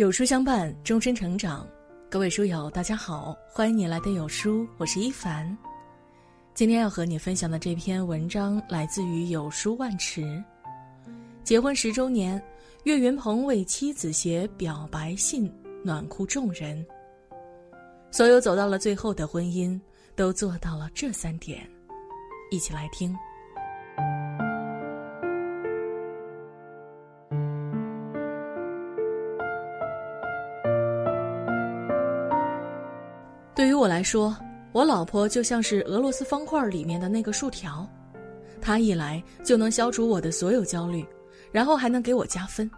有书相伴，终身成长。各位书友，大家好，欢迎你来的有书，我是一凡。今天要和你分享的这篇文章来自于有书万池。结婚十周年，岳云鹏为妻子写表白信，暖哭众人。所有走到了最后的婚姻，都做到了这三点，一起来听。对于我来说，我老婆就像是俄罗斯方块里面的那个竖条，她一来就能消除我的所有焦虑，然后还能给我加分。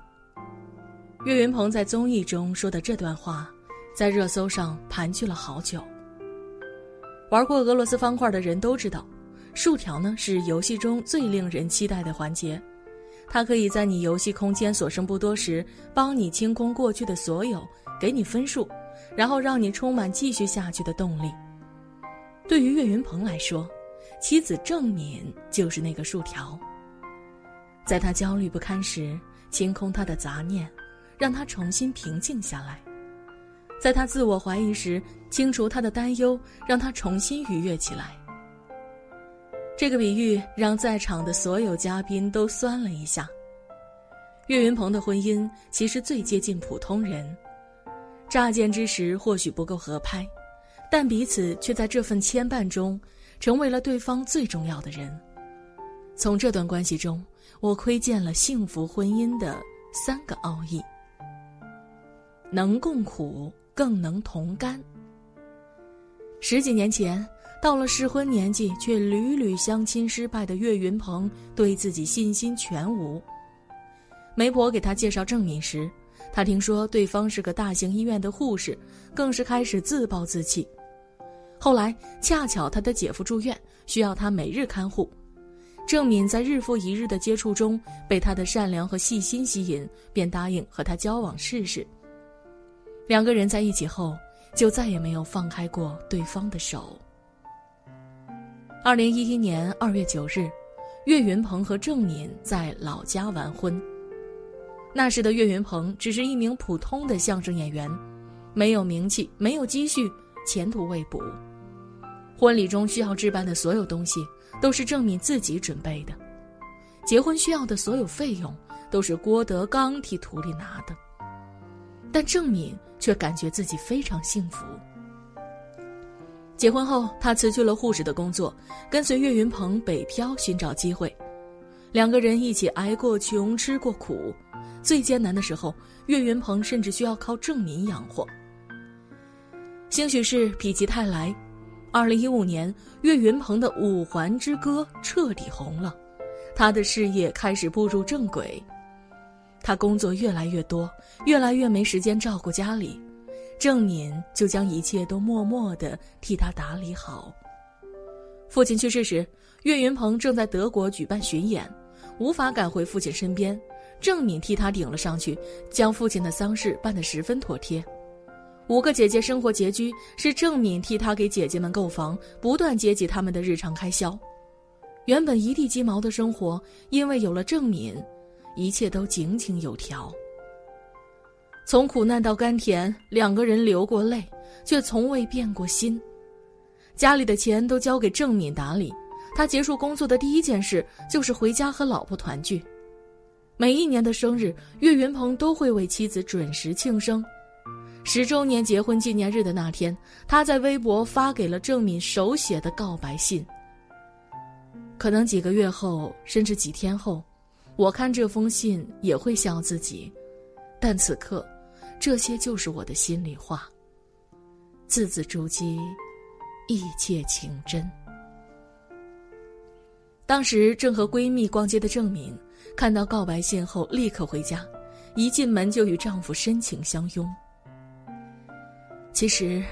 岳云鹏在综艺中说的这段话，在热搜上盘踞了好久。玩过俄罗斯方块的人都知道，竖条呢是游戏中最令人期待的环节，它可以在你游戏空间所剩不多时，帮你清空过去的所有，给你分数。然后让你充满继续下去的动力。对于岳云鹏来说，妻子郑敏就是那个树条。在他焦虑不堪时，清空他的杂念，让他重新平静下来；在他自我怀疑时，清除他的担忧，让他重新愉悦起来。这个比喻让在场的所有嘉宾都酸了一下。岳云鹏的婚姻其实最接近普通人。乍见之时或许不够合拍，但彼此却在这份牵绊中，成为了对方最重要的人。从这段关系中，我窥见了幸福婚姻的三个奥义：能共苦，更能同甘。十几年前，到了适婚年纪却屡屡相亲失败的岳云鹏，对自己信心全无。媒婆给他介绍郑敏时。他听说对方是个大型医院的护士，更是开始自暴自弃。后来恰巧他的姐夫住院，需要他每日看护。郑敏在日复一日的接触中，被他的善良和细心吸引，便答应和他交往试试。两个人在一起后，就再也没有放开过对方的手。二零一一年二月九日，岳云鹏和郑敏在老家完婚。那时的岳云鹏只是一名普通的相声演员，没有名气，没有积蓄，前途未卜。婚礼中需要置办的所有东西都是郑敏自己准备的，结婚需要的所有费用都是郭德纲替徒弟拿的。但郑敏却感觉自己非常幸福。结婚后，她辞去了护士的工作，跟随岳云鹏北漂寻找机会，两个人一起挨过穷，吃过苦。最艰难的时候，岳云鹏甚至需要靠郑敏养活。兴许是否极泰来，二零一五年，岳云鹏的《五环之歌》彻底红了，他的事业开始步入正轨。他工作越来越多，越来越没时间照顾家里，郑敏就将一切都默默的替他打理好。父亲去世时，岳云鹏正在德国举办巡演，无法赶回父亲身边。郑敏替他顶了上去，将父亲的丧事办得十分妥帖。五个姐姐生活拮据，是郑敏替他给姐姐们购房，不断接济他们的日常开销。原本一地鸡毛的生活，因为有了郑敏，一切都井井有条。从苦难到甘甜，两个人流过泪，却从未变过心。家里的钱都交给郑敏打理，他结束工作的第一件事就是回家和老婆团聚。每一年的生日，岳云鹏都会为妻子准时庆生。十周年结婚纪念日的那天，他在微博发给了郑敏手写的告白信。可能几个月后，甚至几天后，我看这封信也会笑自己，但此刻，这些就是我的心里话。字字珠玑，意切情真。当时正和闺蜜逛街的郑敏。看到告白信后，立刻回家，一进门就与丈夫深情相拥。其实，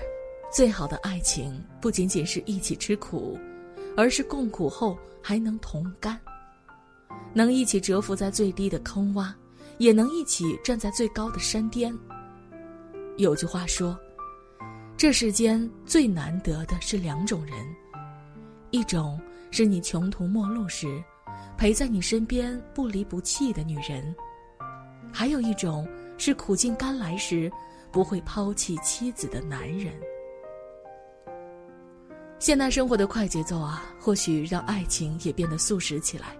最好的爱情不仅仅是一起吃苦，而是共苦后还能同甘，能一起蛰伏在最低的坑洼，也能一起站在最高的山巅。有句话说，这世间最难得的是两种人，一种是你穷途末路时。陪在你身边不离不弃的女人，还有一种是苦尽甘来时不会抛弃妻子的男人。现代生活的快节奏啊，或许让爱情也变得速食起来，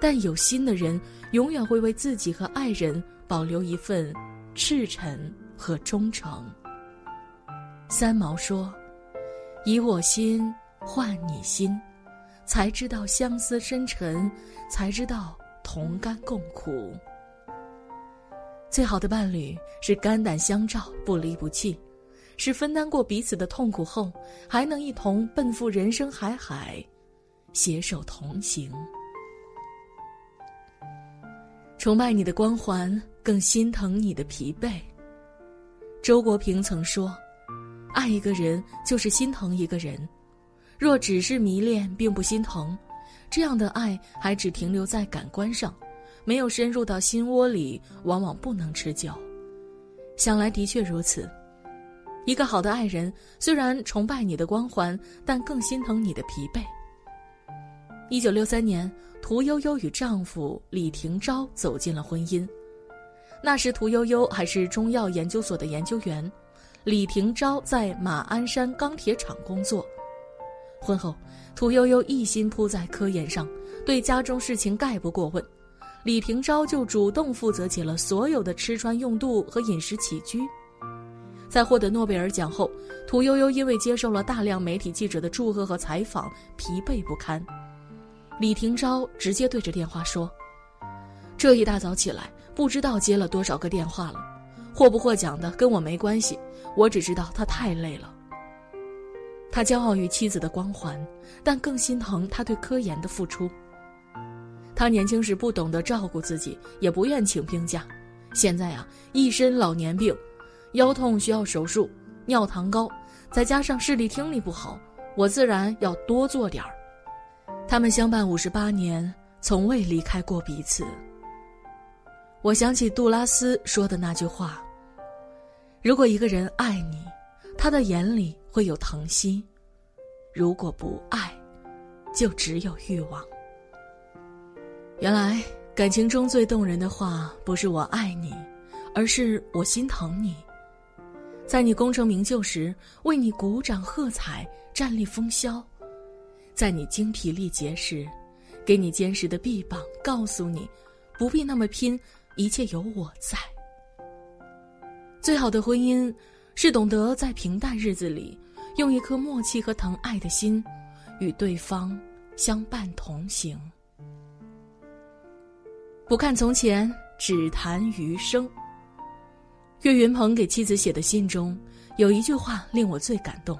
但有心的人永远会为自己和爱人保留一份赤诚和忠诚。三毛说：“以我心换你心，才知道相思深沉，才知道同甘共苦。最好的伴侣是肝胆相照，不离不弃。”是分担过彼此的痛苦后，还能一同奔赴人生海海，携手同行。崇拜你的光环，更心疼你的疲惫。周国平曾说：“爱一个人就是心疼一个人，若只是迷恋并不心疼，这样的爱还只停留在感官上，没有深入到心窝里，往往不能持久。”想来的确如此。一个好的爱人，虽然崇拜你的光环，但更心疼你的疲惫。一九六三年，屠呦呦与丈夫李廷钊走进了婚姻。那时，屠呦呦还是中药研究所的研究员，李廷钊在马鞍山钢铁厂工作。婚后，屠呦呦一心扑在科研上，对家中事情概不过问，李廷钊就主动负责起了所有的吃穿用度和饮食起居。在获得诺贝尔奖后，屠呦呦因为接受了大量媒体记者的祝贺和采访，疲惫不堪。李廷钊直接对着电话说：“这一大早起来，不知道接了多少个电话了，获不获奖的跟我没关系，我只知道他太累了。”他骄傲于妻子的光环，但更心疼他对科研的付出。他年轻时不懂得照顾自己，也不愿请病假，现在啊，一身老年病。腰痛需要手术，尿糖高，再加上视力听力不好，我自然要多做点儿。他们相伴五十八年，从未离开过彼此。我想起杜拉斯说的那句话：“如果一个人爱你，他的眼里会有疼惜；如果不爱，就只有欲望。”原来感情中最动人的话，不是我爱你，而是我心疼你。在你功成名就时，为你鼓掌喝彩，站立风萧；在你精疲力竭时，给你坚实的臂膀，告诉你，不必那么拼，一切有我在。最好的婚姻，是懂得在平淡日子里，用一颗默契和疼爱的心，与对方相伴同行。不看从前，只谈余生。岳云鹏给妻子写的信中，有一句话令我最感动：“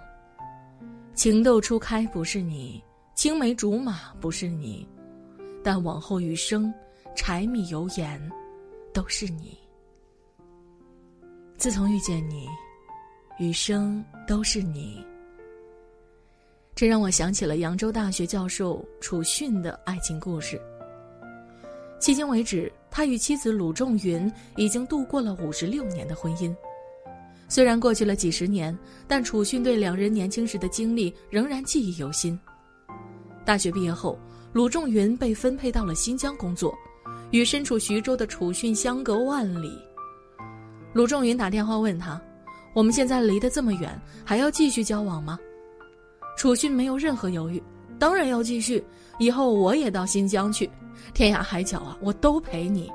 情窦初开不是你，青梅竹马不是你，但往后余生，柴米油盐，都是你。自从遇见你，余生都是你。”这让我想起了扬州大学教授楚迅的爱情故事。迄今为止，他与妻子鲁仲云已经度过了五十六年的婚姻。虽然过去了几十年，但楚迅对两人年轻时的经历仍然记忆犹新。大学毕业后，鲁仲云被分配到了新疆工作，与身处徐州的楚迅相隔万里。鲁仲云打电话问他：“我们现在离得这么远，还要继续交往吗？”楚迅没有任何犹豫：“当然要继续，以后我也到新疆去。”天涯海角啊，我都陪你。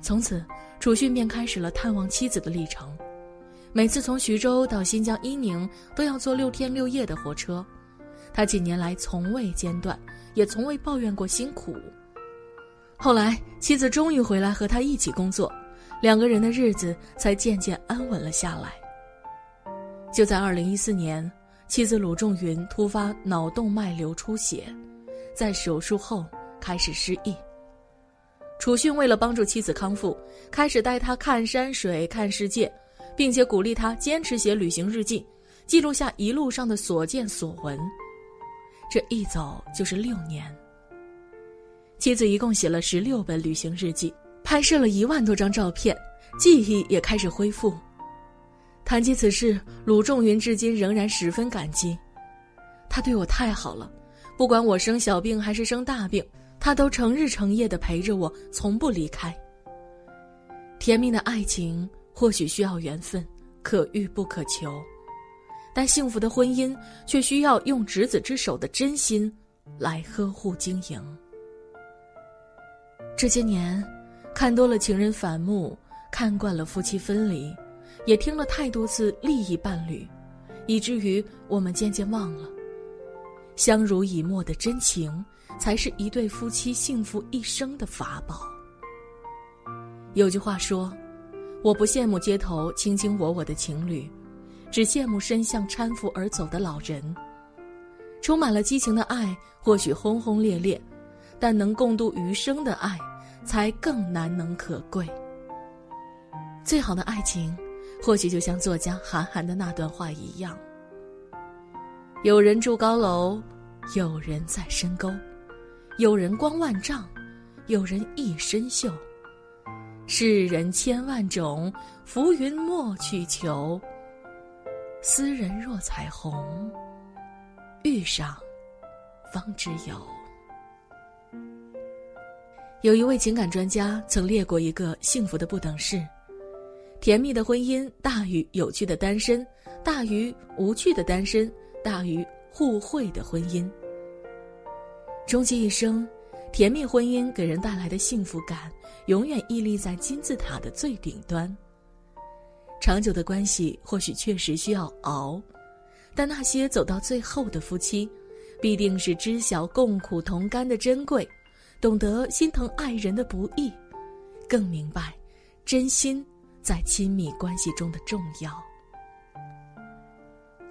从此，楚迅便开始了探望妻子的历程。每次从徐州到新疆伊宁，都要坐六天六夜的火车。他几年来从未间断，也从未抱怨过辛苦。后来，妻子终于回来和他一起工作，两个人的日子才渐渐安稳了下来。就在二零一四年，妻子鲁仲云突发脑动脉瘤出血，在手术后。开始失忆。楚迅为了帮助妻子康复，开始带她看山水、看世界，并且鼓励她坚持写旅行日记，记录下一路上的所见所闻。这一走就是六年。妻子一共写了十六本旅行日记，拍摄了一万多张照片，记忆也开始恢复。谈及此事，鲁仲云至今仍然十分感激。他对我太好了，不管我生小病还是生大病。他都成日成夜的陪着我，从不离开。甜蜜的爱情或许需要缘分，可遇不可求，但幸福的婚姻却需要用执子之手的真心来呵护经营。这些年，看多了情人反目，看惯了夫妻分离，也听了太多次利益伴侣，以至于我们渐渐忘了，相濡以沫的真情，才是一对夫妻幸福一生的法宝。有句话说：“我不羡慕街头卿卿我我的情侣，只羡慕身向搀扶而走的老人。”充满了激情的爱，或许轰轰烈烈。但能共度余生的爱，才更难能可贵。最好的爱情，或许就像作家韩寒的那段话一样：有人住高楼，有人在深沟，有人光万丈，有人一身锈。世人千万种，浮云莫去求。斯人若彩虹，遇上，方知有。有一位情感专家曾列过一个幸福的不等式：甜蜜的婚姻大于有趣的单身，大于无趣的单身，大于互惠的婚姻。终其一生，甜蜜婚姻给人带来的幸福感，永远屹立在金字塔的最顶端。长久的关系或许确实需要熬，但那些走到最后的夫妻，必定是知晓共苦同甘的珍贵。懂得心疼爱人的不易，更明白真心在亲密关系中的重要。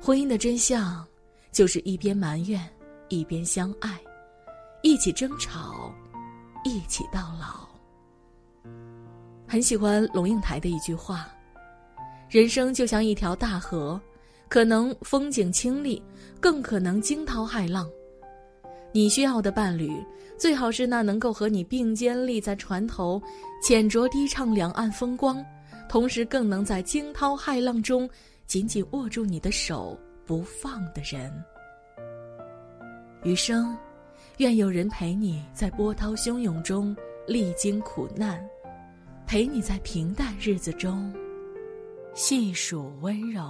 婚姻的真相，就是一边埋怨，一边相爱，一起争吵，一起到老。很喜欢龙应台的一句话：“人生就像一条大河，可能风景清丽，更可能惊涛骇浪。”你需要的伴侣，最好是那能够和你并肩立在船头，浅酌低唱两岸风光，同时更能在惊涛骇浪中紧紧握住你的手不放的人。余生，愿有人陪你在波涛汹涌中历经苦难，陪你在平淡日子中细数温柔。